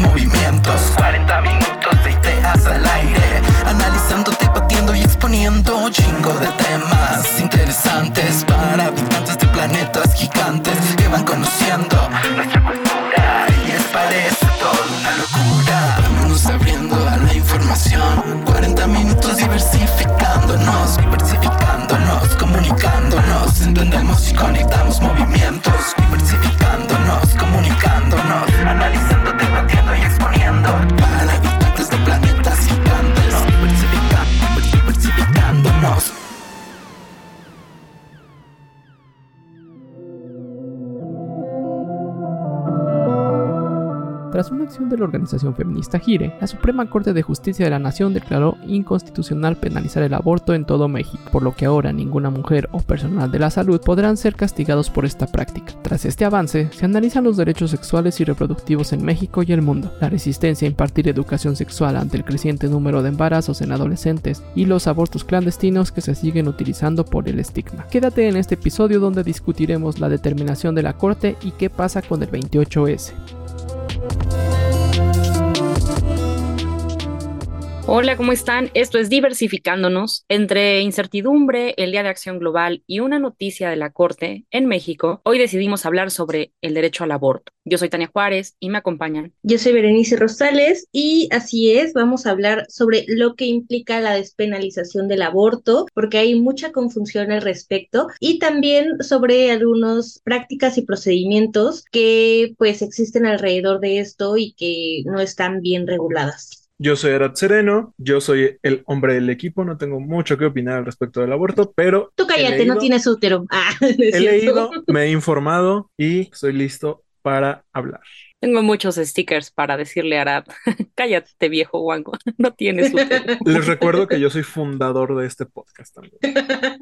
movimientos. 40 minutos de ideas al aire Analizando, debatiendo y exponiendo un chingo de temas Interesantes para habitantes de planetas gigantes Que van conociendo nuestra cultura. Y les parece todo una locura. Vámonos abriendo a la información. 40 minutos diversificándonos Diversificándonos, comunicándonos. Entendemos y conectamos movimientos la organización feminista Gire, la Suprema Corte de Justicia de la Nación declaró inconstitucional penalizar el aborto en todo México, por lo que ahora ninguna mujer o personal de la salud podrán ser castigados por esta práctica. Tras este avance, se analizan los derechos sexuales y reproductivos en México y el mundo, la resistencia a impartir educación sexual ante el creciente número de embarazos en adolescentes y los abortos clandestinos que se siguen utilizando por el estigma. Quédate en este episodio donde discutiremos la determinación de la Corte y qué pasa con el 28S. Hola, ¿cómo están? Esto es Diversificándonos. Entre incertidumbre, el Día de Acción Global y una noticia de la Corte en México, hoy decidimos hablar sobre el derecho al aborto. Yo soy Tania Juárez y me acompañan. Yo soy Berenice Rosales y así es, vamos a hablar sobre lo que implica la despenalización del aborto, porque hay mucha confusión al respecto, y también sobre algunas prácticas y procedimientos que pues existen alrededor de esto y que no están bien reguladas. Yo soy Arad Sereno, yo soy el hombre del equipo, no tengo mucho que opinar al respecto del aborto, pero... Tú cállate, no tienes útero. Ah, he leído, me he informado y estoy listo para hablar. Tengo muchos stickers para decirle a Arad, cállate viejo guango, no tienes útero. Les recuerdo que yo soy fundador de este podcast también.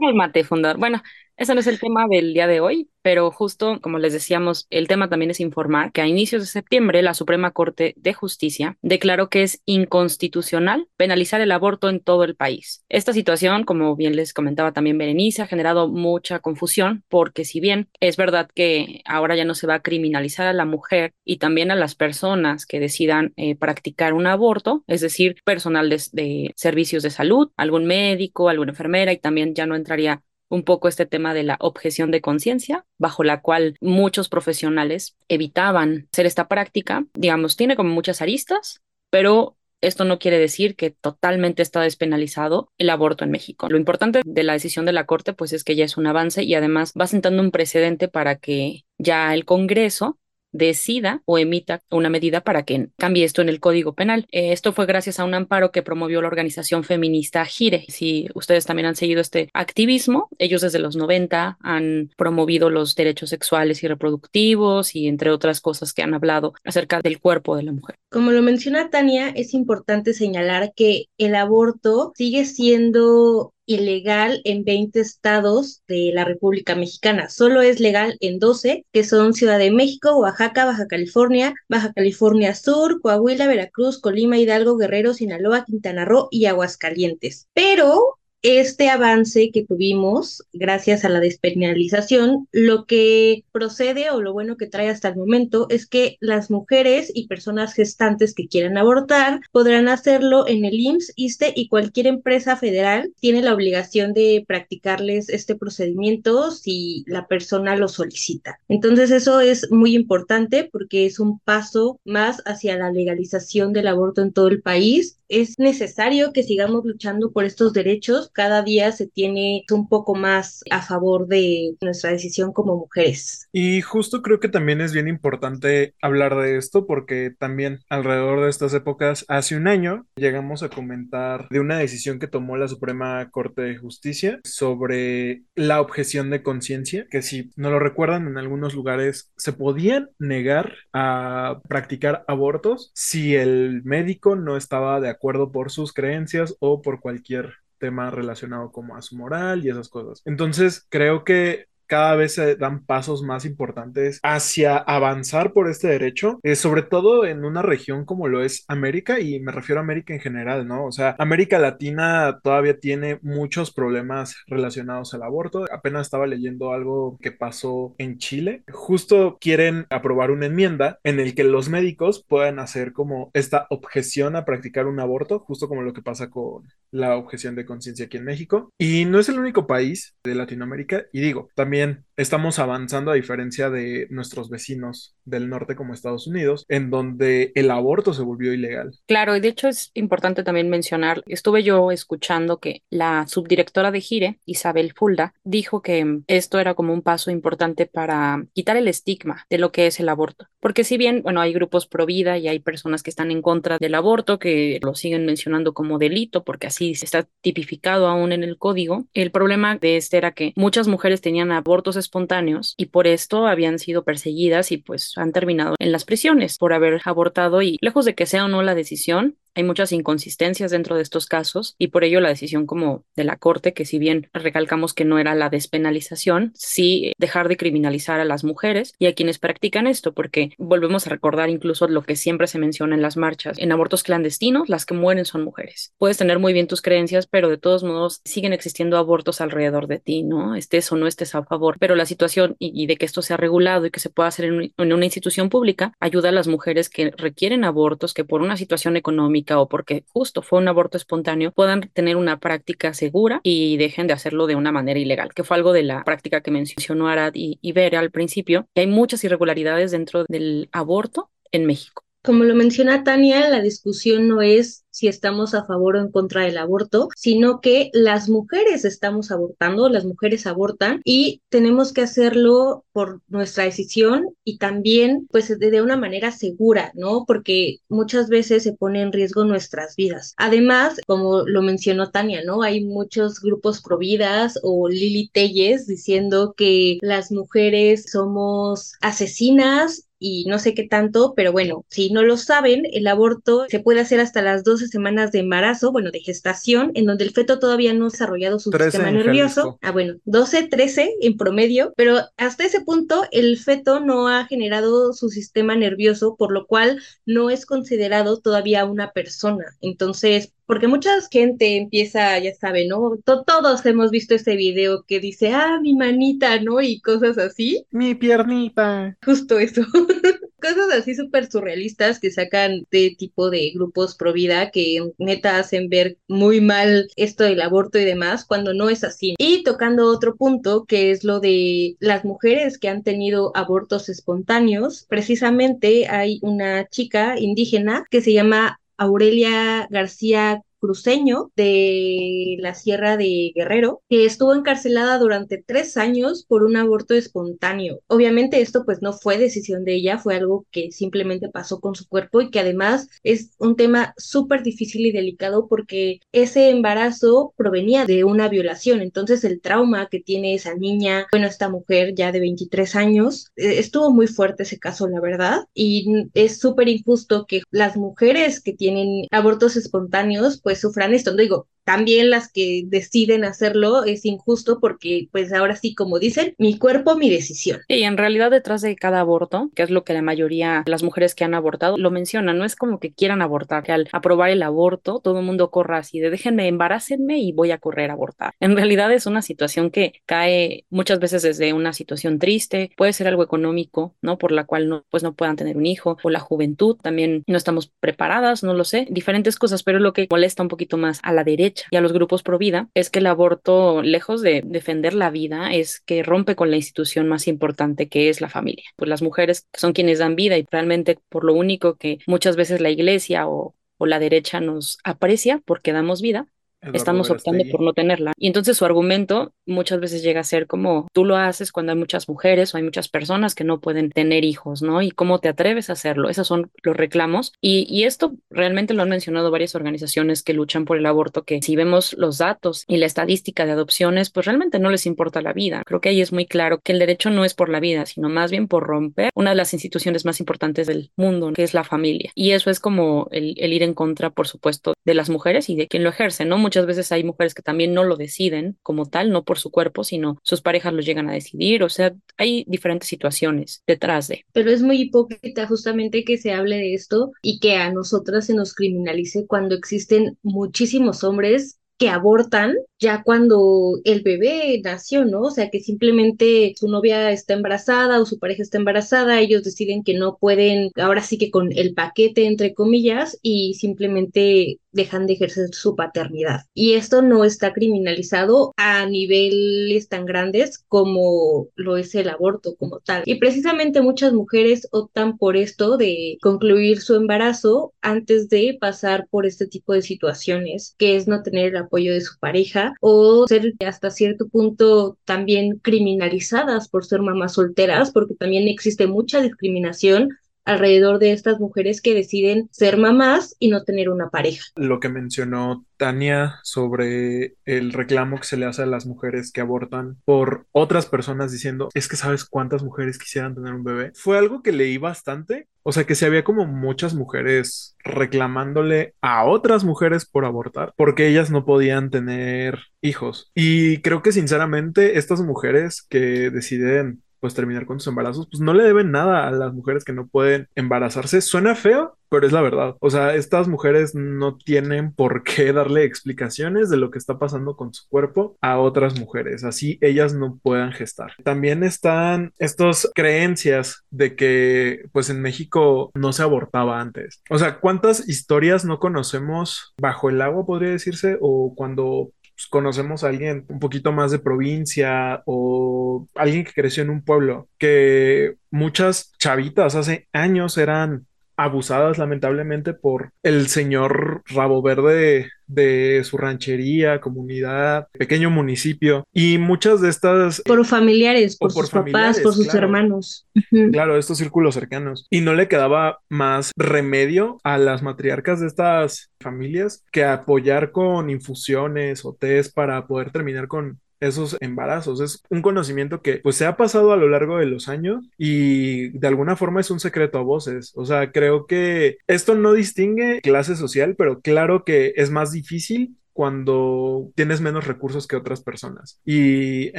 Cálmate, fundador. Bueno, ese no es el tema del día de hoy, pero justo como les decíamos, el tema también es informar que a inicios de septiembre la Suprema Corte de Justicia declaró que es inconstitucional penalizar el aborto en todo el país. Esta situación, como bien les comentaba también Berenice, ha generado mucha confusión porque si bien es verdad que ahora ya no se va a criminalizar a la mujer y también a las personas que decidan eh, practicar un aborto, es decir, personal de, de servicios de salud, algún médico, alguna enfermera y también ya no entraría un poco este tema de la objeción de conciencia, bajo la cual muchos profesionales evitaban hacer esta práctica. Digamos, tiene como muchas aristas, pero esto no quiere decir que totalmente está despenalizado el aborto en México. Lo importante de la decisión de la Corte, pues es que ya es un avance y además va sentando un precedente para que ya el Congreso decida o emita una medida para que cambie esto en el Código Penal. Eh, esto fue gracias a un amparo que promovió la organización feminista Gire. Si ustedes también han seguido este activismo, ellos desde los 90 han promovido los derechos sexuales y reproductivos y entre otras cosas que han hablado acerca del cuerpo de la mujer. Como lo menciona Tania, es importante señalar que el aborto sigue siendo ilegal en 20 estados de la República Mexicana. Solo es legal en 12, que son Ciudad de México, Oaxaca, Baja California, Baja California Sur, Coahuila, Veracruz, Colima, Hidalgo, Guerrero, Sinaloa, Quintana Roo y Aguascalientes. Pero este avance que tuvimos gracias a la despenalización, lo que procede o lo bueno que trae hasta el momento es que las mujeres y personas gestantes que quieran abortar podrán hacerlo en el IMSS, ISTE y cualquier empresa federal tiene la obligación de practicarles este procedimiento si la persona lo solicita. Entonces eso es muy importante porque es un paso más hacia la legalización del aborto en todo el país. Es necesario que sigamos luchando por estos derechos cada día se tiene un poco más a favor de nuestra decisión como mujeres. Y justo creo que también es bien importante hablar de esto porque también alrededor de estas épocas, hace un año, llegamos a comentar de una decisión que tomó la Suprema Corte de Justicia sobre la objeción de conciencia, que si no lo recuerdan, en algunos lugares se podían negar a practicar abortos si el médico no estaba de acuerdo por sus creencias o por cualquier tema relacionado como a su moral y esas cosas. Entonces, creo que cada vez se dan pasos más importantes hacia avanzar por este derecho, eh, sobre todo en una región como lo es América, y me refiero a América en general, ¿no? O sea, América Latina todavía tiene muchos problemas relacionados al aborto. Apenas estaba leyendo algo que pasó en Chile. Justo quieren aprobar una enmienda en el que los médicos puedan hacer como esta objeción a practicar un aborto, justo como lo que pasa con la objeción de conciencia aquí en México. Y no es el único país de Latinoamérica, y digo, también million estamos avanzando a diferencia de nuestros vecinos del norte como Estados Unidos, en donde el aborto se volvió ilegal. Claro, y de hecho es importante también mencionar, estuve yo escuchando que la subdirectora de Gire, Isabel Fulda, dijo que esto era como un paso importante para quitar el estigma de lo que es el aborto. Porque si bien, bueno, hay grupos pro vida y hay personas que están en contra del aborto, que lo siguen mencionando como delito, porque así está tipificado aún en el código, el problema de este era que muchas mujeres tenían abortos espontáneos y por esto habían sido perseguidas y pues han terminado en las prisiones por haber abortado y lejos de que sea o no la decisión, hay muchas inconsistencias dentro de estos casos y por ello la decisión como de la Corte, que si bien recalcamos que no era la despenalización, sí dejar de criminalizar a las mujeres y a quienes practican esto, porque volvemos a recordar incluso lo que siempre se menciona en las marchas, en abortos clandestinos, las que mueren son mujeres. Puedes tener muy bien tus creencias, pero de todos modos siguen existiendo abortos alrededor de ti, ¿no? Estés o no estés a favor, pero la situación y, de que esto sea regulado y que se pueda hacer en, en una institución pública ayuda a las mujeres que requieren abortos, que por una situación económica, o porque justo fue un aborto espontáneo puedan tener una práctica segura y dejen de hacerlo de una manera ilegal, que fue algo de la práctica que mencionó Arad y, y Vera al principio, que hay muchas irregularidades dentro del aborto en México. Como lo menciona Tania, la discusión no es si estamos a favor o en contra del aborto, sino que las mujeres estamos abortando, las mujeres abortan y tenemos que hacerlo por nuestra decisión y también pues de, una manera segura, ¿no? Porque muchas veces se pone en riesgo nuestras vidas. Además, como lo mencionó Tania, ¿no? Hay muchos grupos providas o Lili Telles diciendo que las mujeres somos asesinas y no sé qué tanto, pero bueno, si no lo saben, el aborto se puede hacer hasta las 12 semanas de embarazo, bueno, de gestación, en donde el feto todavía no ha desarrollado su sistema nervioso. Ah, bueno, 12, 13 en promedio, pero hasta ese punto el feto no ha generado su sistema nervioso, por lo cual no es considerado todavía una persona. Entonces, porque mucha gente empieza, ya sabe, ¿no? todos hemos visto ese video que dice, ah, mi manita, ¿no? Y cosas así. Mi piernita. Justo eso. cosas así súper surrealistas que sacan de tipo de grupos pro vida que neta hacen ver muy mal esto del aborto y demás cuando no es así. Y tocando otro punto que es lo de las mujeres que han tenido abortos espontáneos, precisamente hay una chica indígena que se llama Aurelia García cruceño de la Sierra de Guerrero, que estuvo encarcelada durante tres años por un aborto espontáneo. Obviamente esto pues no fue decisión de ella, fue algo que simplemente pasó con su cuerpo y que además es un tema súper difícil y delicado porque ese embarazo provenía de una violación. Entonces el trauma que tiene esa niña, bueno, esta mujer ya de 23 años, eh, estuvo muy fuerte ese caso, la verdad, y es súper injusto que las mujeres que tienen abortos espontáneos pues pues, sufran esto. No digo, también las que deciden hacerlo es injusto porque pues ahora sí, como dicen, mi cuerpo, mi decisión. Y en realidad detrás de cada aborto, que es lo que la mayoría de las mujeres que han abortado lo mencionan, no es como que quieran abortar, que al aprobar el aborto todo el mundo corra así de déjenme, embarácenme y voy a correr a abortar. En realidad es una situación que cae muchas veces desde una situación triste, puede ser algo económico, ¿no? Por la cual no, pues no puedan tener un hijo, o la juventud, también no estamos preparadas, no lo sé, diferentes cosas, pero lo que molesta un poquito más a la derecha y a los grupos pro vida es que el aborto, lejos de defender la vida, es que rompe con la institución más importante que es la familia. Pues las mujeres son quienes dan vida y realmente por lo único que muchas veces la iglesia o, o la derecha nos aprecia porque damos vida, estamos optando por no tenerla. Y entonces su argumento muchas veces llega a ser como tú lo haces cuando hay muchas mujeres o hay muchas personas que no pueden tener hijos, ¿no? Y cómo te atreves a hacerlo. Esos son los reclamos. Y, y esto realmente lo han mencionado varias organizaciones que luchan por el aborto, que si vemos los datos y la estadística de adopciones, pues realmente no les importa la vida. Creo que ahí es muy claro que el derecho no es por la vida, sino más bien por romper una de las instituciones más importantes del mundo, que es la familia. Y eso es como el, el ir en contra, por supuesto, de las mujeres y de quien lo ejerce, ¿no? Muchas veces hay mujeres que también no lo deciden como tal, no por su cuerpo, sino sus parejas lo llegan a decidir. O sea, hay diferentes situaciones detrás de. Pero es muy hipócrita justamente que se hable de esto y que a nosotras se nos criminalice cuando existen muchísimos hombres que abortan ya cuando el bebé nació, ¿no? O sea, que simplemente su novia está embarazada o su pareja está embarazada, ellos deciden que no pueden, ahora sí que con el paquete, entre comillas, y simplemente dejan de ejercer su paternidad. Y esto no está criminalizado a niveles tan grandes como lo es el aborto como tal. Y precisamente muchas mujeres optan por esto de concluir su embarazo antes de pasar por este tipo de situaciones, que es no tener el apoyo de su pareja o ser hasta cierto punto también criminalizadas por ser mamás solteras, porque también existe mucha discriminación alrededor de estas mujeres que deciden ser mamás y no tener una pareja. Lo que mencionó Tania sobre el reclamo que se le hace a las mujeres que abortan por otras personas diciendo, es que sabes cuántas mujeres quisieran tener un bebé, fue algo que leí bastante. O sea que se había como muchas mujeres reclamándole a otras mujeres por abortar, porque ellas no podían tener hijos. Y creo que sinceramente estas mujeres que deciden pues terminar con sus embarazos, pues no le deben nada a las mujeres que no pueden embarazarse. Suena feo, pero es la verdad. O sea, estas mujeres no tienen por qué darle explicaciones de lo que está pasando con su cuerpo a otras mujeres, así ellas no puedan gestar. También están estas creencias de que pues en México no se abortaba antes. O sea, ¿cuántas historias no conocemos bajo el agua, podría decirse? O cuando pues, conocemos a alguien un poquito más de provincia o alguien que creció en un pueblo, que muchas chavitas hace años eran abusadas lamentablemente por el señor rabo verde de su ranchería, comunidad, pequeño municipio y muchas de estas... Por familiares, por, sus papás, por sus hermanos. Claro, estos círculos cercanos. Y no le quedaba más remedio a las matriarcas de estas familias que apoyar con infusiones o test para poder terminar con esos embarazos. Es un conocimiento que pues se ha pasado a lo largo de los años y de alguna forma es un secreto a voces. O sea, creo que esto no distingue clase social, pero claro que es más difícil cuando tienes menos recursos que otras personas. Y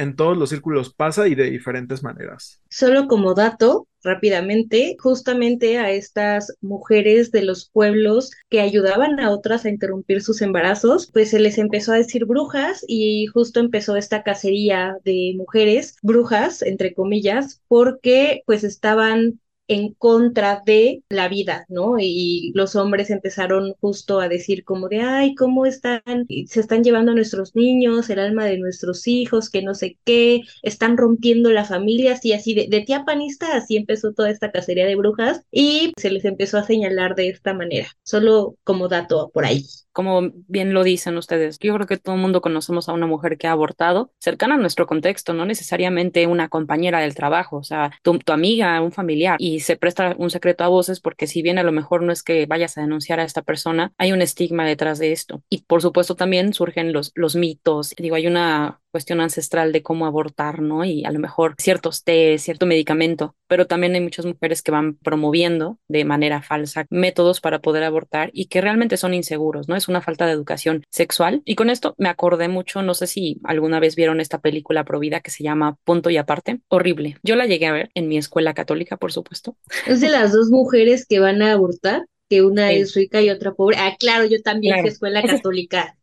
en todos los círculos pasa y de diferentes maneras. Solo como dato, rápidamente, justamente a estas mujeres de los pueblos que ayudaban a otras a interrumpir sus embarazos, pues se les empezó a decir brujas y justo empezó esta cacería de mujeres, brujas, entre comillas, porque pues estaban en contra de la vida, ¿no? Y los hombres empezaron justo a decir como de, ay, ¿cómo están? Se están llevando a nuestros niños, el alma de nuestros hijos, que no sé qué, están rompiendo la familia, así, así, de, de tía panista, así empezó toda esta cacería de brujas y se les empezó a señalar de esta manera, solo como dato por ahí como bien lo dicen ustedes, yo creo que todo el mundo conocemos a una mujer que ha abortado cercana a nuestro contexto, no necesariamente una compañera del trabajo, o sea, tu, amiga, un familiar, y se presta un secreto a voces porque si bien a lo mejor no es que vayas a denunciar a esta persona, hay un estigma detrás de esto. Y por supuesto también surgen los, los mitos, digo, hay una cuestión ancestral de cómo abortar, ¿no? Y a lo mejor ciertos té, cierto medicamento, pero también hay muchas mujeres que van promoviendo de manera falsa métodos para poder abortar y que realmente son inseguros, ¿no? Es una falta de educación sexual. Y con esto me acordé mucho, no sé si alguna vez vieron esta película provida que se llama Punto y Aparte, horrible. Yo la llegué a ver en mi escuela católica, por supuesto. Es de las dos mujeres que van a abortar que una es rica y otra pobre. Ah, claro, yo también fui escuela católica.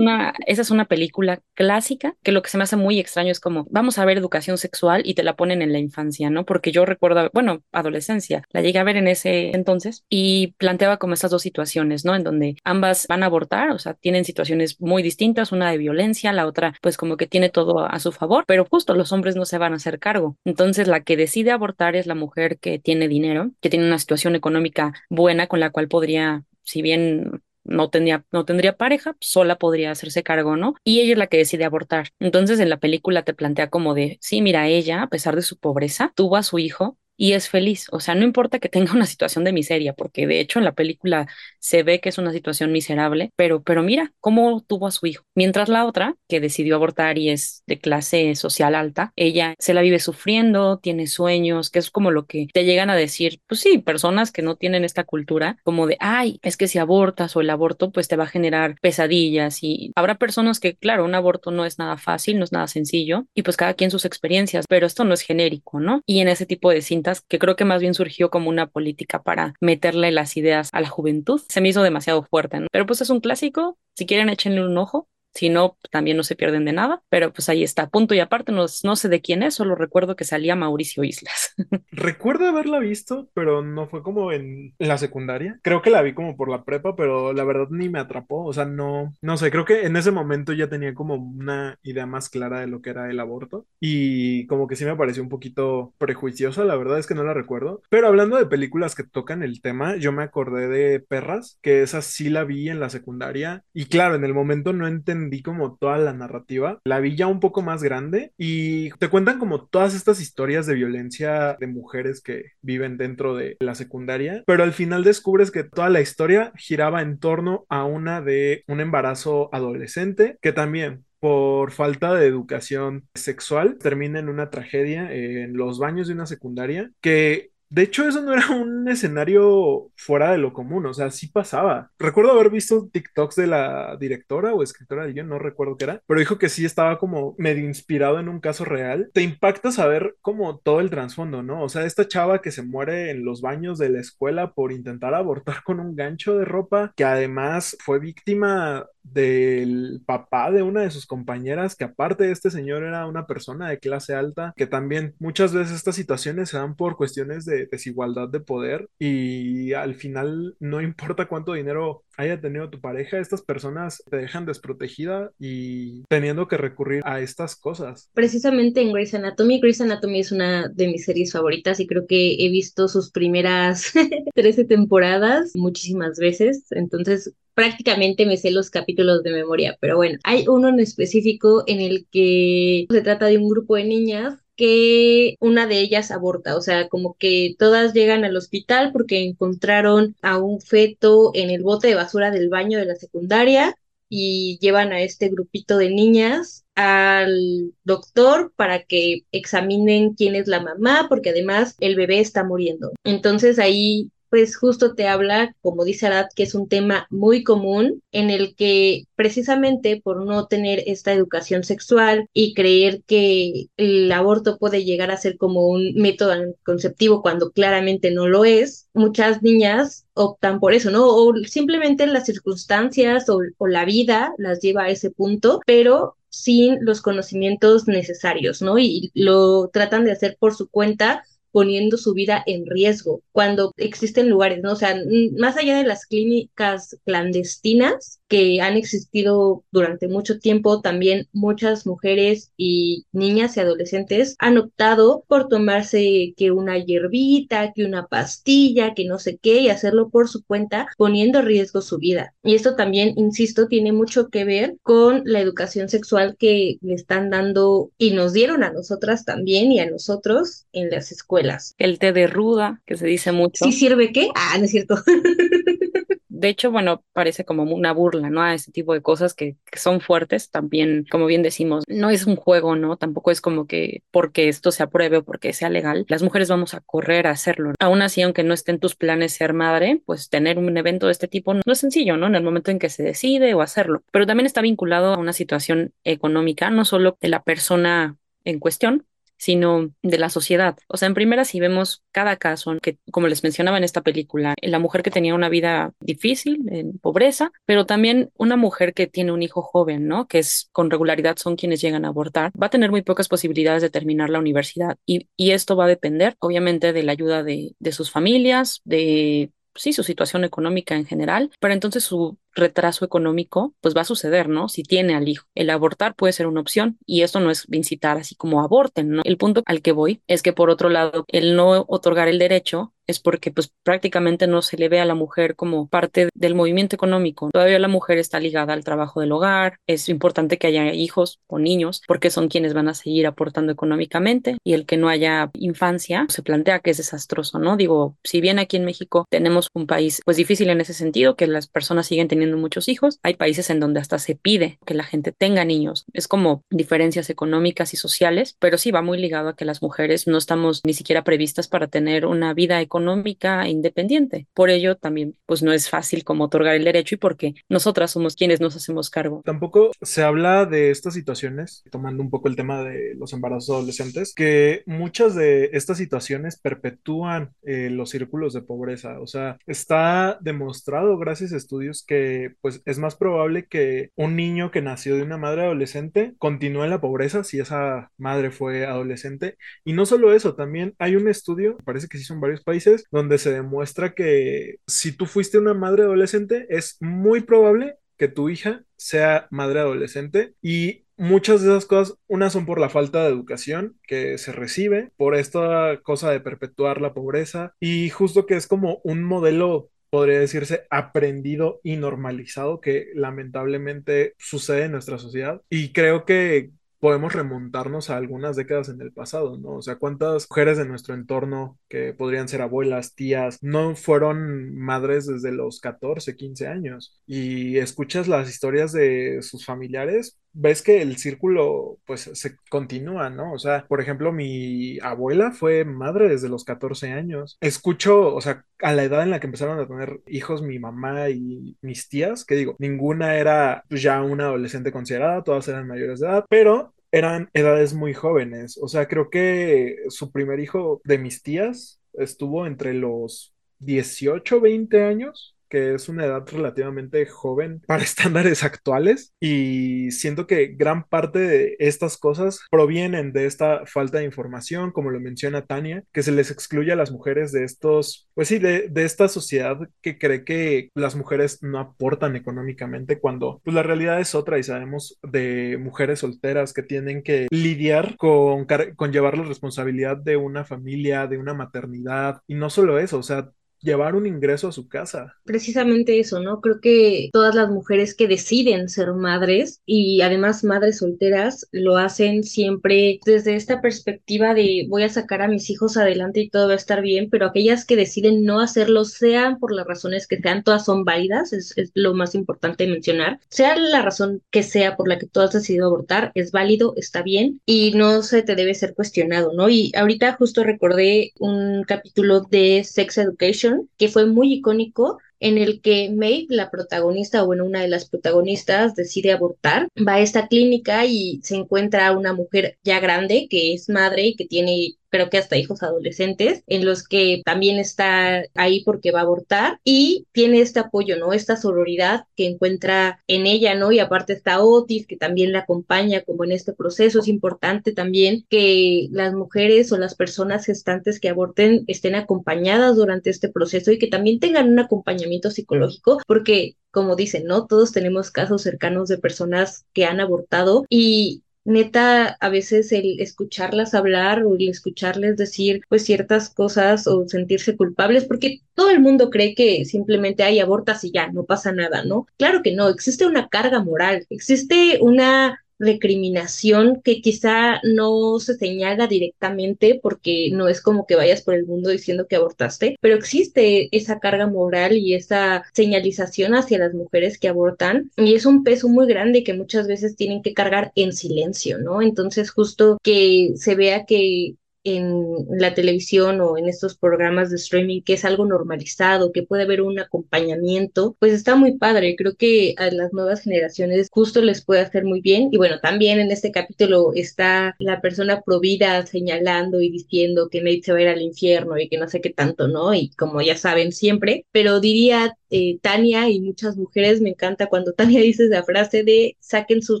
Esa es, una, película clásica que lo que se me hace muy extraño es como, vamos a ver educación sexual y te la ponen en la infancia, ¿no? Porque yo recuerdo, bueno, adolescencia, la llegué a ver en ese entonces y planteaba como estas dos situaciones, ¿no? En donde ambas van a abortar, o sea, tienen situaciones muy distintas, una de violencia, la otra pues como que tiene todo a su favor, pero justo los hombres no se van a hacer cargo. Entonces la que decide abortar es la mujer que tiene dinero, que tiene una situación económica buena con la cual podría si bien no tendría, no tendría pareja, sola podría hacerse cargo, ¿no? Y ella es la que decide abortar. Entonces en la película te plantea como de, sí, mira, ella, a pesar de su pobreza, tuvo a su hijo y es feliz. O sea, no importa que tenga una situación de miseria, porque de hecho en la película se ve que es una situación miserable, pero, pero mira cómo tuvo a su hijo. Mientras la otra, que decidió abortar y es de clase social alta, ella se la vive sufriendo, tiene sueños, que es como lo que te llegan a decir, pues sí, personas que no tienen esta cultura, como de, ay, es que si abortas o el aborto, pues te va a generar pesadillas y habrá personas que, claro, un aborto no es nada fácil, no es nada sencillo y pues cada quien sus experiencias, pero esto no es genérico, ¿no? Y en ese tipo de cintas que creo que más bien surgió como una política para meterle las ideas a la juventud, se me hizo demasiado fuerte. Pero pues es un clásico, si quieren échenle un ojo, si no, también no se pierden de nada, pero pues ahí está, punto y aparte, no, no sé de quién es, solo recuerdo que salía Mauricio Islas. Recuerdo haberla visto, pero no fue como en la secundaria. Creo que la vi como por la prepa, pero la verdad ni me atrapó, o sea, no, no sé, creo que en ese momento ya tenía como una idea más clara de lo que era el aborto y como que sí me pareció un poquito prejuiciosa, la verdad es que no la recuerdo. Pero hablando de películas que tocan el tema, yo me acordé de Perras, que esa sí la vi en la secundaria y claro, en el momento no entendí vi como toda la narrativa, la vi ya un poco más grande y te cuentan como todas estas historias de violencia de mujeres que viven dentro de la secundaria, pero al final descubres que toda la historia giraba en torno a una de un embarazo adolescente que también por falta de educación sexual termina en una tragedia en los baños de una secundaria que de hecho, eso no era un escenario fuera de lo común, o sea, sí pasaba. Recuerdo haber visto TikToks de la directora o escritora de yo, no recuerdo qué era, pero dijo que sí estaba como medio inspirado en un caso real. Te impacta saber como todo el trasfondo, ¿no? O sea, esta chava que se muere en los baños de la escuela por intentar abortar con un gancho de ropa, que además fue víctima del papá de una de sus compañeras, que aparte de este señor era una persona de clase alta, que también muchas veces estas situaciones se dan por cuestiones de desigualdad de poder y al final no importa cuánto dinero haya tenido tu pareja, estas personas te dejan desprotegida y teniendo que recurrir a estas cosas. Precisamente en Grey's Anatomy, Grey's Anatomy es una de mis series favoritas y creo que he visto sus primeras 13 temporadas muchísimas veces, entonces prácticamente me sé los capítulos de memoria, pero bueno, hay uno en específico en el que se trata de un grupo de niñas que una de ellas aborta, o sea, como que todas llegan al hospital porque encontraron a un feto en el bote de basura del baño de la secundaria y llevan a este grupito de niñas al doctor para que examinen quién es la mamá, porque además el bebé está muriendo. Entonces ahí pues justo te habla, como dice Arad, que es un tema muy común en el que precisamente por no tener esta educación sexual y creer que el aborto puede llegar a ser como un método anticonceptivo cuando claramente no lo es, muchas niñas optan por eso, ¿no? O simplemente las circunstancias o, o la vida las lleva a ese punto, pero sin los conocimientos necesarios, ¿no? Y lo tratan de hacer por su cuenta poniendo su vida en riesgo cuando existen lugares, ¿no? O sea, más allá de las clínicas clandestinas que han existido durante mucho tiempo, también muchas mujeres y niñas y adolescentes han optado por tomarse que una hierbita, que una pastilla, que no sé qué, y hacerlo por su cuenta, poniendo en riesgo su vida. Y esto también, insisto, tiene mucho que ver con la educación sexual que le están dando y nos dieron a nosotras también y a nosotros en las escuelas el té de ruda, que se dice mucho. ¿Sí sirve qué? Ah, no es cierto. de hecho, bueno, parece como una burla, ¿no? A ese tipo de cosas que, son fuertes. También, como bien decimos, no es un juego, ¿no? Tampoco es como que porque esto se apruebe o porque sea legal, las mujeres vamos a correr a hacerlo. Aún así, aunque no esté en tus planes ser madre, pues tener un evento de este tipo no es sencillo, ¿no? En el momento en que se decide o hacerlo. Pero también está vinculado a una situación económica, no solo de la persona en cuestión, sino de la sociedad. O sea, en primera si vemos cada caso, que como les mencionaba en esta película, la mujer que tenía una vida difícil, en pobreza, pero también una mujer que tiene un hijo joven, ¿no? Que es con regularidad son quienes llegan a abortar, va a tener muy pocas posibilidades de terminar la universidad y, esto va a depender, obviamente, de la ayuda de, de sus familias, de sí, su situación económica en general, pero entonces su retraso económico, pues va a suceder, ¿no? Si tiene al hijo. El abortar puede ser una opción y esto no es incitar así como aborten, ¿no? El punto al que voy es que por otro lado, el no otorgar el derecho es porque pues prácticamente no se le ve a la mujer como parte del movimiento económico. Todavía la mujer está ligada al trabajo del hogar, es importante que haya hijos o niños porque son quienes van a seguir aportando económicamente y el que no haya infancia se plantea que es desastroso, ¿no? Digo, si bien aquí en México tenemos un país pues difícil en ese sentido, que las personas siguen teniendo muchos hijos, hay países en donde hasta se pide que la gente tenga niños. Es como diferencias económicas y sociales, pero sí va muy ligado a que las mujeres no estamos ni siquiera previstas para tener una vida económica independiente. Por ello también pues no es fácil como otorgar el derecho y porque nosotras somos quienes nos hacemos cargo. Tampoco se habla de estas situaciones, tomando un poco el tema de los embarazos adolescentes, que muchas de estas situaciones perpetúan eh, los círculos de pobreza. O sea, está demostrado gracias a estudios que pues es más probable que un niño que nació de una madre adolescente continúe en la pobreza si esa madre fue adolescente. Y no solo eso, también hay un estudio, parece que sí son varios países, donde se demuestra que si tú fuiste una madre adolescente, es muy probable que tu hija sea madre adolescente y muchas de esas cosas, unas son por la falta de educación que se recibe, por esta cosa de perpetuar la pobreza y justo que es como un modelo podría decirse, aprendido y normalizado que lamentablemente sucede en nuestra sociedad. Y creo que podemos remontarnos a algunas décadas en el pasado, ¿no? O sea, cuántas mujeres de nuestro entorno que podrían ser abuelas, tías, no fueron madres desde los 14, 15 años. Y escuchas las historias de sus familiares, ves que el círculo pues se continúa, ¿no? O sea, por ejemplo, mi abuela fue madre desde los 14 años. Escucho, o sea, a la edad en la que empezaron a tener hijos mi mamá y mis tías, que digo, ninguna era ya una adolescente considerada, todas eran mayores de edad, pero eran edades muy jóvenes. O sea, creo que su primer hijo de mis tías estuvo entre los 18, 20 años que es una edad relativamente joven para estándares actuales y siento que gran parte de estas cosas provienen de esta falta de información, como lo menciona Tania, que se les excluye a las mujeres de estos, pues sí, de, de esta sociedad que cree que las mujeres no aportan económicamente cuando pues la realidad es otra y sabemos de mujeres solteras que tienen que lidiar con, con llevar la responsabilidad de una familia, de una maternidad y no solo eso, o sea, llevar un ingreso a su casa. Precisamente eso, ¿no? Creo que todas las mujeres que deciden ser madres y además madres solteras lo hacen siempre desde esta perspectiva de voy a sacar a mis hijos adelante y todo va a estar bien, pero aquellas que deciden no hacerlo, sean por las razones que sean, todas son válidas, es, es lo más importante mencionar, sea la razón que sea por la que tú has decidido abortar, es válido, está bien y no se te debe ser cuestionado, ¿no? Y ahorita justo recordé un capítulo de Sex Education que fue muy icónico en el que Maeve, la protagonista, o bueno, una de las protagonistas, decide abortar, va a esta clínica y se encuentra una mujer ya grande que es madre y que tiene creo que hasta hijos adolescentes, en los que también está ahí porque va a abortar y tiene este apoyo, ¿no? Esta sororidad que encuentra en ella, ¿no? Y aparte está Otis, que también la acompaña como en este proceso. Es importante también que las mujeres o las personas gestantes que aborten estén acompañadas durante este proceso y que también tengan un acompañamiento psicológico, porque como dicen, ¿no? Todos tenemos casos cercanos de personas que han abortado y neta, a veces el escucharlas hablar o el escucharles decir pues ciertas cosas o sentirse culpables, porque todo el mundo cree que simplemente hay abortas y ya, no pasa nada, ¿no? Claro que no, existe una carga moral, existe una recriminación que quizá no se señala directamente porque no es como que vayas por el mundo diciendo que abortaste, pero existe esa carga moral y esa señalización hacia las mujeres que abortan y es un peso muy grande que muchas veces tienen que cargar en silencio, ¿no? Entonces justo que se vea que en la televisión o en estos programas de streaming que es algo normalizado, que puede haber un acompañamiento, pues está muy padre. Creo que a las nuevas generaciones justo les puede hacer muy bien. Y bueno, también en este capítulo está la persona provida señalando y diciendo que Nate se va a ir al infierno y que no sé qué tanto, ¿no? Y como ya saben siempre, pero diría eh, Tania y muchas mujeres, me encanta cuando Tania dice esa frase de saquen sus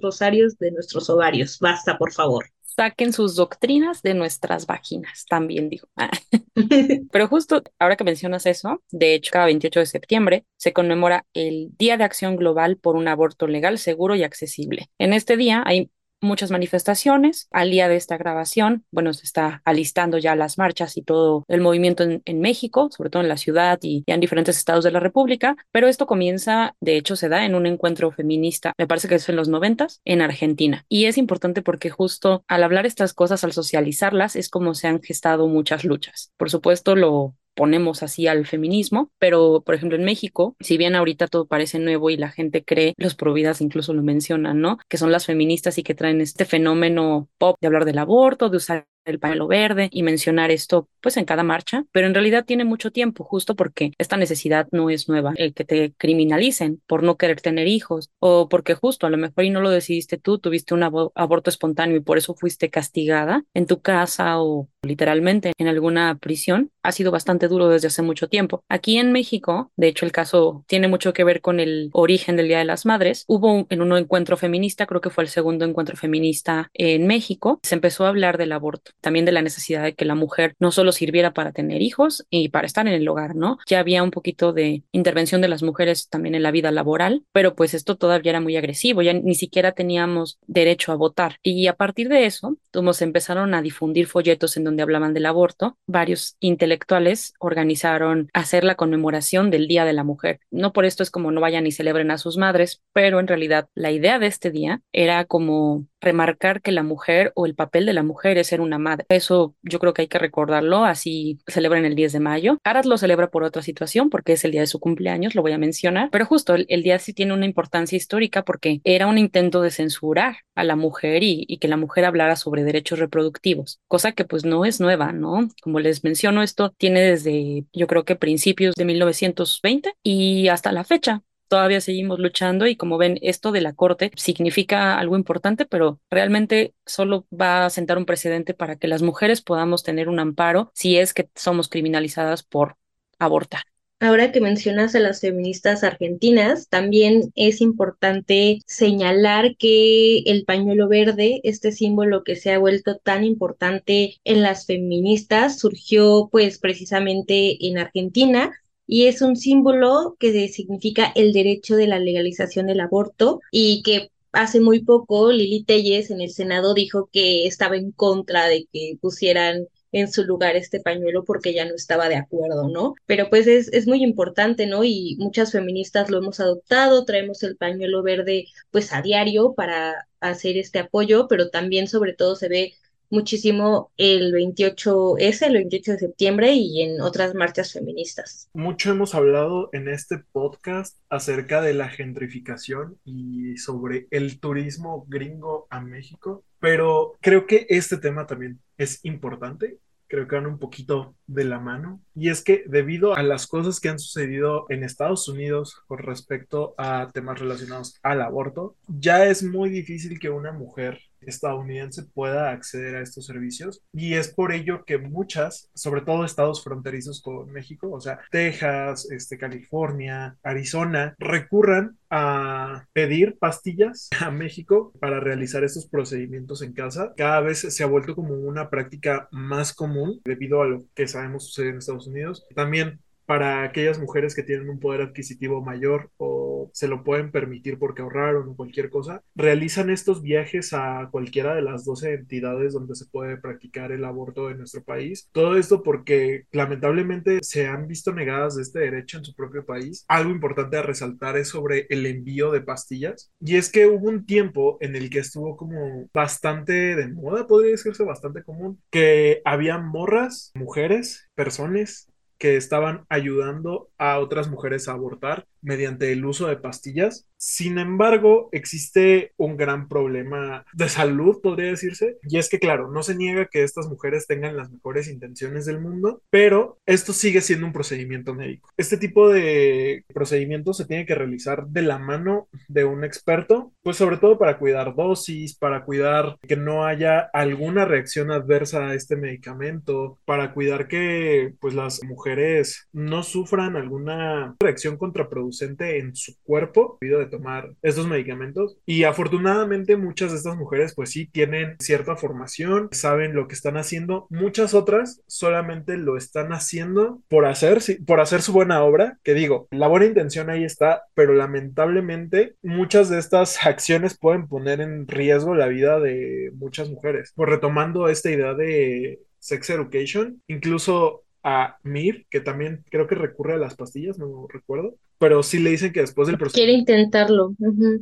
rosarios de nuestros ovarios. Basta, por favor. Saquen sus doctrinas de nuestras vaginas, también digo. Pero justo ahora que mencionas eso, de hecho, cada 28 de septiembre se conmemora el Día de Acción Global por un aborto legal, seguro y accesible. En este día hay muchas manifestaciones. Al día de esta grabación, bueno, se está alistando ya las marchas y todo el movimiento en, México, sobre todo en la ciudad y, en diferentes estados de la República, pero esto comienza, de hecho, se da en un encuentro feminista, me parece que es en los noventas, en Argentina. Y es importante porque justo al hablar estas cosas, al socializarlas, es como se han gestado muchas luchas. Por supuesto, lo ponemos así al feminismo, pero por ejemplo en México, si bien ahorita todo parece nuevo y la gente cree, los providas incluso lo mencionan, ¿no? Que son las feministas y que traen este fenómeno pop de hablar del aborto, de usar el pañuelo verde y mencionar esto pues en cada marcha, pero en realidad tiene mucho tiempo justo porque esta necesidad no es nueva, el que te criminalicen por no querer tener hijos o porque justo a lo mejor y no lo decidiste tú, tuviste un aborto espontáneo y por eso fuiste castigada en tu casa o literalmente en alguna prisión, ha sido bastante duro desde hace mucho tiempo. Aquí en México, de hecho el caso tiene mucho que ver con el origen del Día de las Madres, hubo en un encuentro feminista, creo que fue el segundo encuentro feminista en México, se empezó a hablar del aborto también de la necesidad de que la mujer no solo sirviera para tener hijos y para estar en el hogar, ¿no? Ya había un poquito de intervención de las mujeres también en la vida laboral, pero pues esto todavía era muy agresivo, ya ni siquiera teníamos derecho a votar. Y a partir de eso, como se empezaron a difundir folletos en donde hablaban del aborto, varios intelectuales organizaron hacer la conmemoración del Día de la Mujer. No por esto es como no vayan y celebren a sus madres, pero en realidad la idea de este día era como remarcar que la mujer o el papel de la mujer es ser una madre. Eso yo creo que hay que recordarlo, así celebran el 10 de mayo. Arad lo celebra por otra situación, porque es el día de su cumpleaños, lo voy a mencionar, pero justo el, día sí tiene una importancia histórica porque era un intento de censurar a la mujer y, y que la mujer hablara sobre derechos reproductivos, cosa que pues no es nueva, ¿no? Como les menciono, esto tiene desde yo creo que principios de 1920 y hasta la fecha todavía seguimos luchando y como ven, esto de la Corte significa algo importante, pero realmente solo va a sentar un precedente para que las mujeres podamos tener un amparo si es que somos criminalizadas por abortar. Ahora que mencionas a las feministas argentinas, también es importante señalar que el pañuelo verde, este símbolo que se ha vuelto tan importante en las feministas, surgió pues precisamente en Argentina y es un símbolo que significa el derecho de la legalización del aborto y que hace muy poco Lili Telles en el Senado dijo que estaba en contra de que pusieran en su lugar este pañuelo porque ya no estaba de acuerdo, ¿no? Pero pues es, es muy importante, ¿no? Y muchas feministas lo hemos adoptado, traemos el pañuelo verde pues a diario para hacer este apoyo, pero también sobre todo se ve muchísimo el 28S, el 28 de septiembre y en otras marchas feministas. Mucho hemos hablado en este podcast acerca de la gentrificación y sobre el turismo gringo a México, pero creo que este tema también es importante creo que van un poquito de la mano. Y es que debido a las cosas que han sucedido en Estados Unidos con respecto a temas relacionados al aborto, ya es muy difícil que una mujer estadounidense pueda acceder a estos servicios y es por ello que muchas, sobre todo estados fronterizos con México, o sea, Texas, este, California, Arizona, recurran a pedir pastillas a México para realizar estos procedimientos en casa. Cada vez se ha vuelto como una práctica más común debido a lo que sabemos sucede en Estados Unidos. También para aquellas mujeres que tienen un poder adquisitivo mayor o se lo pueden permitir porque ahorraron o cualquier cosa, realizan estos viajes a cualquiera de las 12 entidades donde se puede practicar el aborto en nuestro país. Todo esto porque lamentablemente se han visto negadas este derecho en su propio país. Algo importante a resaltar es sobre el envío de pastillas. Y es que hubo un tiempo en el que estuvo como bastante de moda, podría decirse bastante común, que había morras, mujeres, personas que estaban ayudando a otras mujeres a abortar mediante el uso de pastillas. Sin embargo, existe un gran problema de salud, podría decirse, y es que, claro, no se niega que estas mujeres tengan las mejores intenciones del mundo, pero esto sigue siendo un procedimiento médico. Este tipo de procedimiento se tiene que realizar de la mano de un experto, pues sobre todo para cuidar dosis, para cuidar que no haya alguna reacción adversa a este medicamento, para cuidar que pues las mujeres no sufran alguna reacción contraproducente en su cuerpo debido a tomar estos medicamentos. Y afortunadamente muchas de estas mujeres pues sí tienen cierta formación, saben lo que están haciendo. Muchas otras solamente lo están haciendo por hacer, por hacer su buena obra, que digo, la buena intención ahí está, pero lamentablemente muchas de estas acciones pueden poner en riesgo la vida de muchas mujeres. Pues retomando esta idea de sex education, incluso a Mir, que también creo que recurre a las pastillas, no recuerdo, pero sí le dicen que después del proceso... Quiere intentarlo.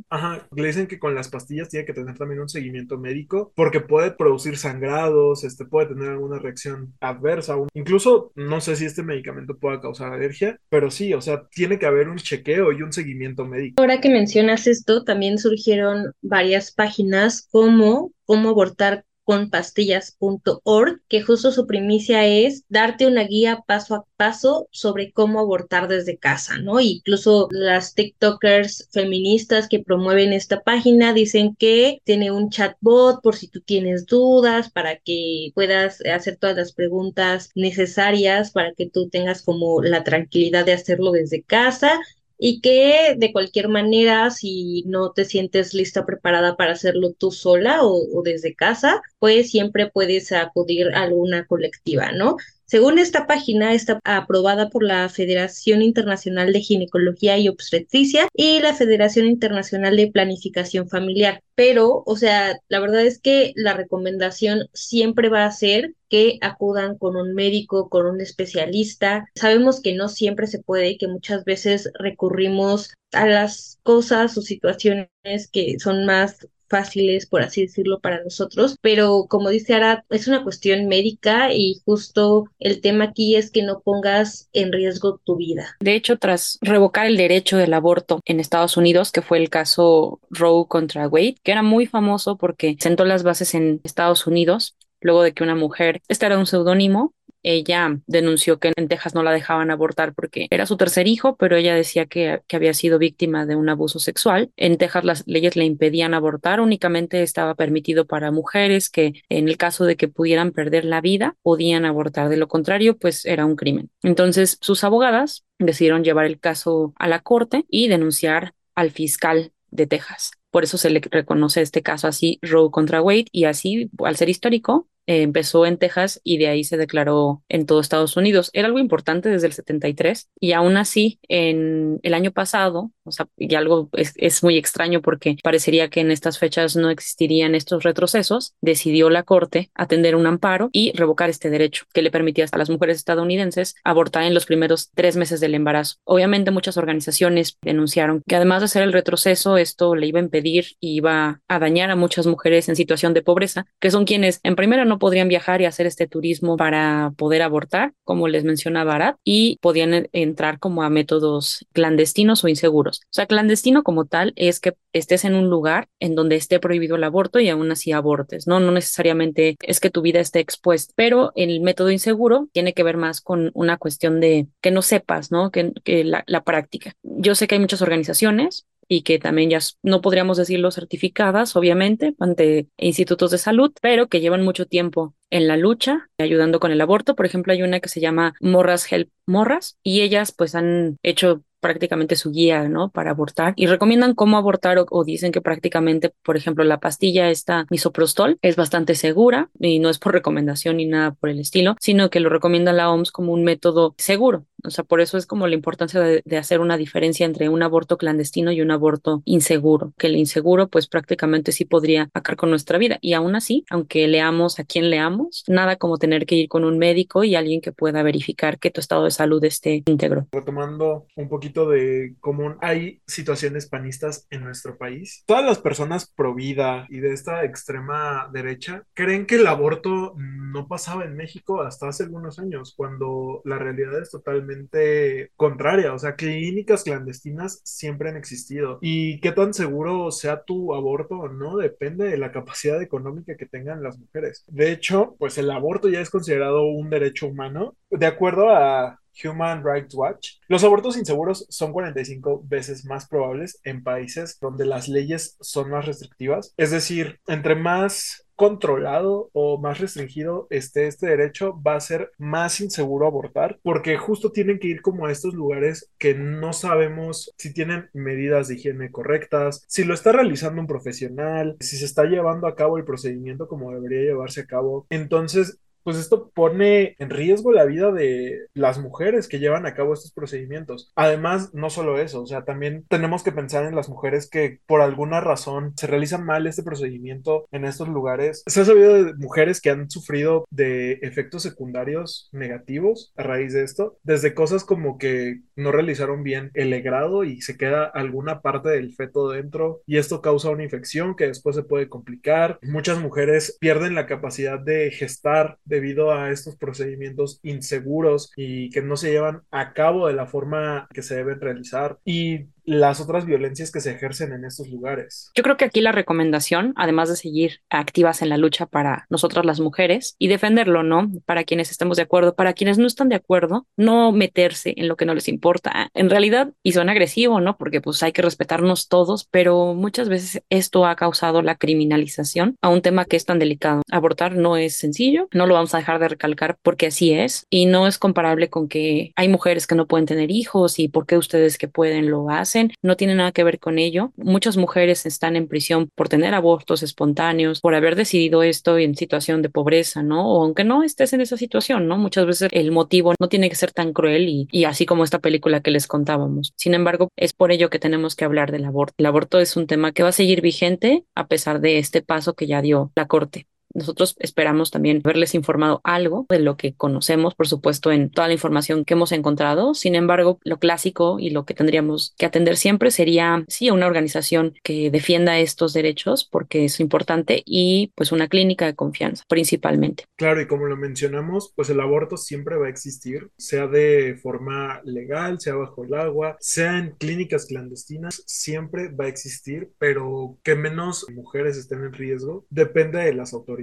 Ajá, le dicen que con las pastillas tiene que tener también un seguimiento médico porque puede producir sangrados, este, puede tener alguna reacción adversa, incluso no sé si este medicamento pueda causar alergia, pero sí, o sea, tiene que haber un chequeo y un seguimiento médico. Ahora que mencionas esto, también surgieron varias páginas como cómo abortar con pastillas.org, que justo su primicia es darte una guía paso a paso sobre cómo abortar desde casa, ¿no? Incluso las TikTokers feministas que promueven esta página dicen que tiene un chatbot por si tú tienes dudas, para que puedas hacer todas las preguntas necesarias, para que tú tengas como la tranquilidad de hacerlo desde casa y que de cualquier manera, si no te sientes lista, preparada para hacerlo tú sola o, desde casa, pues siempre puedes acudir a alguna colectiva, ¿no? Según esta página, está aprobada por la Federación Internacional de Ginecología y Obstetricia y la Federación Internacional de Planificación Familiar. Pero, o sea, la verdad es que la recomendación siempre va a ser que acudan con un médico, con un especialista. Sabemos que no siempre se puede y que muchas veces recurrimos a las cosas o situaciones que son más fáciles, por así decirlo, para nosotros, pero como dice Ara, es una cuestión médica y justo el tema aquí es que no pongas en riesgo tu vida. De hecho, tras revocar el derecho del aborto en Estados Unidos, que fue el caso Roe contra Wade, que era muy famoso porque sentó las bases en Estados Unidos, luego de que una mujer, este era un seudónimo, ella denunció que en Texas no la dejaban abortar porque era su tercer hijo, pero ella decía que, que, había sido víctima de un abuso sexual. En Texas las leyes le impedían abortar, únicamente estaba permitido para mujeres que en el caso de que pudieran perder la vida podían abortar. De lo contrario, pues era un crimen. Entonces sus abogadas decidieron llevar el caso a la corte y denunciar al fiscal de Texas. Por eso se le reconoce este caso así, Roe contra Wade, y así, al ser histórico, eh, empezó en Texas y de ahí se declaró en todo Estados Unidos. Era algo importante desde el 73 y aún así en el año pasado, o sea, y algo es, muy extraño porque parecería que en estas fechas no existirían estos retrocesos, decidió la Corte atender un amparo y revocar este derecho que le permitía a las mujeres estadounidenses abortar en los primeros tres meses del embarazo. Obviamente muchas organizaciones denunciaron que además de hacer el retroceso, esto le iba a impedir y iba a dañar a muchas mujeres en situación de pobreza, que son quienes en primera no podrían viajar y hacer este turismo para poder abortar, como les mencionaba Barat, y podían entrar como a métodos clandestinos o inseguros. O sea, clandestino como tal es que estés en un lugar en donde esté prohibido el aborto y aún así abortes, ¿no? No necesariamente es que tu vida esté expuesta, pero el método inseguro tiene que ver más con una cuestión de que no sepas, ¿no? Que, la, la práctica. Yo sé que hay muchas organizaciones y que también ya no podríamos decirlo certificadas, obviamente, ante institutos de salud, pero que llevan mucho tiempo en la lucha, ayudando con el aborto. Por ejemplo, hay una que se llama Morras Help Morras y ellas pues han hecho prácticamente su guía, ¿no? Para abortar y recomiendan cómo abortar o, dicen que prácticamente, por ejemplo, la pastilla esta misoprostol es bastante segura y no es por recomendación ni nada por el estilo, sino que lo recomienda la OMS como un método seguro. O sea, por eso es como la importancia de, de hacer una diferencia entre un aborto clandestino y un aborto inseguro, que el inseguro pues prácticamente sí podría acabar con nuestra vida y aún así, aunque leamos a quien leamos, nada como tener que ir con un médico y alguien que pueda verificar que tu estado de salud esté íntegro. Retomando un poquito de cómo hay situaciones panistas en nuestro país. Todas las personas pro vida y de esta extrema derecha creen que el aborto no pasaba en México hasta hace algunos años, cuando la realidad es totalmente contraria. O sea, clínicas clandestinas siempre han existido. Y qué tan seguro sea tu aborto no depende de la capacidad económica que tengan las mujeres. De hecho, pues el aborto ya es considerado un derecho humano. De acuerdo a Human Rights Watch, los abortos inseguros son 45 veces más probables en países donde las leyes son más restrictivas. Es decir, entre más controlado o más restringido esté este derecho, va a ser más inseguro abortar, porque justo tienen que ir como a estos lugares que no sabemos si tienen medidas de higiene correctas, si lo está realizando un profesional, si se está llevando a cabo el procedimiento como debería llevarse a cabo. Entonces, pues esto pone en riesgo la vida de las mujeres que llevan a cabo estos procedimientos. Además, no solo eso, o sea, también tenemos que pensar en las mujeres que por alguna razón se realizan mal este procedimiento en estos lugares. Se ha sabido de mujeres que han sufrido de efectos secundarios negativos a raíz de esto, desde cosas como que no realizaron bien el legrado y se queda alguna parte del feto dentro y esto causa una infección que después se puede complicar. Muchas mujeres pierden la capacidad de gestar debido a estos procedimientos inseguros y que no se llevan a cabo de la forma que se deben realizar. Y las otras violencias que se ejercen en estos lugares. Yo creo que aquí la recomendación, además de seguir activas en la lucha para nosotras las mujeres y defenderlo, ¿no? Para quienes estemos de acuerdo, para quienes no están de acuerdo, no meterse en lo que no les importa. En realidad, y suena agresivo, ¿no? Porque pues hay que respetarnos todos, pero muchas veces esto ha causado la criminalización a un tema que es tan delicado. Abortar no es sencillo, no lo vamos a dejar de recalcar porque así es y no es comparable con que hay mujeres que no pueden tener hijos y por qué ustedes que pueden lo hacen no tiene nada que ver con ello. Muchas mujeres están en prisión por tener abortos espontáneos, por haber decidido esto en situación de pobreza, ¿no? O aunque no estés en esa situación, ¿no? Muchas veces el motivo no tiene que ser tan cruel y, y así como esta película que les contábamos. Sin embargo, es por ello que tenemos que hablar del aborto. El aborto es un tema que va a seguir vigente a pesar de este paso que ya dio la Corte. Nosotros esperamos también haberles informado algo de lo que conocemos, por supuesto, en toda la información que hemos encontrado. Sin embargo, lo clásico y lo que tendríamos que atender siempre sería, sí, una organización que defienda estos derechos, porque es importante, y pues una clínica de confianza, principalmente. Claro, y como lo mencionamos, pues el aborto siempre va a existir, sea de forma legal, sea bajo el agua, sea en clínicas clandestinas, siempre va a existir, pero que menos mujeres estén en riesgo depende de las autoridades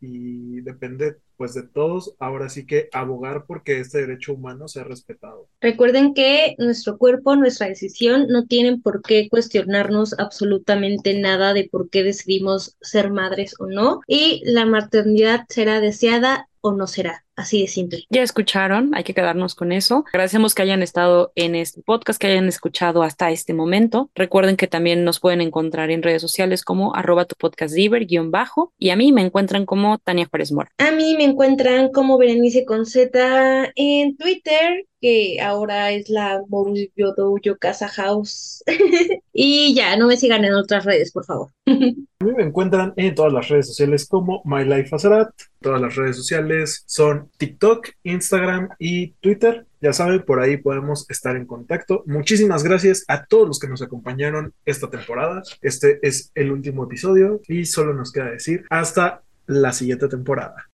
y depende pues de todos, ahora sí que abogar porque este derecho humano sea respetado. Recuerden que nuestro cuerpo, nuestra decisión no tienen por qué cuestionarnos absolutamente nada de por qué decidimos ser madres o no y la maternidad será deseada o no será. Así de simple. Ya escucharon, hay que quedarnos con eso. Agradecemos que hayan estado en este podcast, que hayan escuchado hasta este momento. Recuerden que también nos pueden encontrar en redes sociales como arroba tu podcast guion bajo y a mí me encuentran como Tania Juárez Mora. A mí me encuentran como Berenice con Z en Twitter, que ahora es la Moruyo Dojo Casa House. y ya, no me sigan en otras redes, por favor. A mí me encuentran en todas las redes sociales como My Life Azarat. Todas las redes sociales son TikTok, Instagram y Twitter. Ya saben, por ahí podemos estar en contacto. Muchísimas gracias a todos los que nos acompañaron esta temporada. Este es el último episodio y solo nos queda decir hasta la siguiente temporada.